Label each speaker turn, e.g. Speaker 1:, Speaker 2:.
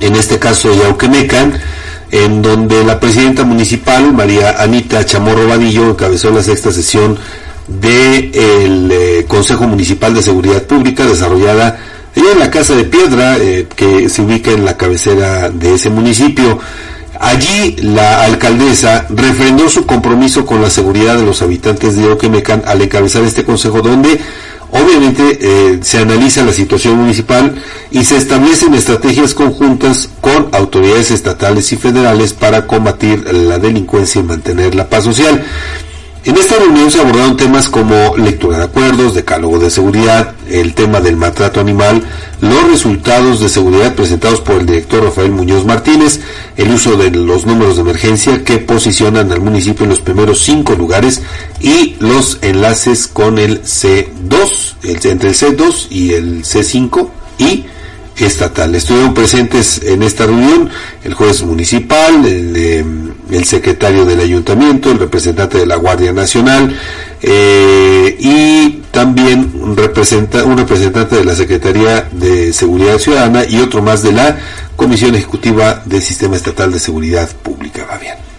Speaker 1: en este caso Yauquemecan, en donde la presidenta municipal, María Anita Chamorro Vadillo, encabezó la sexta sesión del eh, Consejo Municipal de Seguridad Pública desarrollada en la Casa de Piedra, eh, que se ubica en la cabecera de ese municipio. Allí la alcaldesa refrendó su compromiso con la seguridad de los habitantes de Oquemecan al encabezar este consejo donde obviamente eh, se analiza la situación municipal y se establecen estrategias conjuntas con autoridades estatales y federales para combatir la delincuencia y mantener la paz social. En esta reunión se abordaron temas como lectura de acuerdos, decálogo de seguridad, el tema del maltrato animal, los resultados de seguridad presentados por el director Rafael Muñoz Martínez, el uso de los números de emergencia que posicionan al municipio en los primeros cinco lugares y los enlaces con el C2, entre el C2 y el C5 y estatal. Estuvieron presentes en esta reunión el juez municipal, el, el secretario del ayuntamiento, el representante de la Guardia Nacional eh, y también representa, un representante de la Secretaría de Seguridad Ciudadana y otro más de la Comisión Ejecutiva del Sistema Estatal de Seguridad Pública. Va bien.